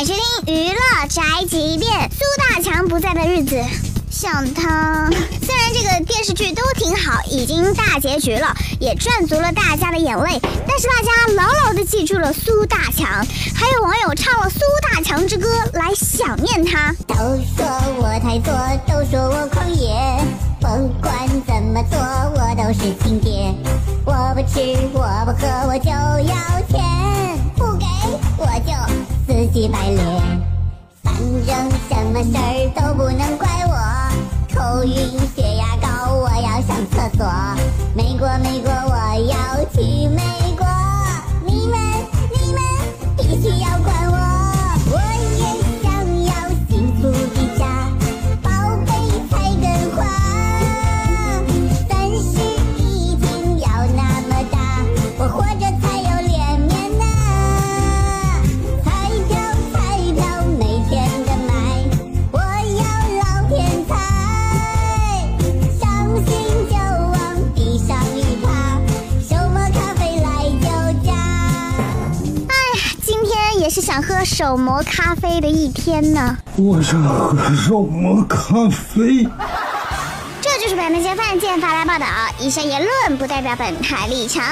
娱乐宅急便：苏大强不在的日子。想他，虽然这个电视剧都挺好，已经大结局了，也赚足了大家的眼泪，但是大家牢牢的记住了苏大强，还有网友唱了苏大强之歌来想念他。都说我太作，都说我狂野，不管怎么做，我都是亲爹。我不吃，我不喝，我就要钱，么事儿都不能怪想喝手磨咖啡的一天呢。我想喝手磨咖啡。这就是本台饭见法来报道，以上言论不代表本台立场。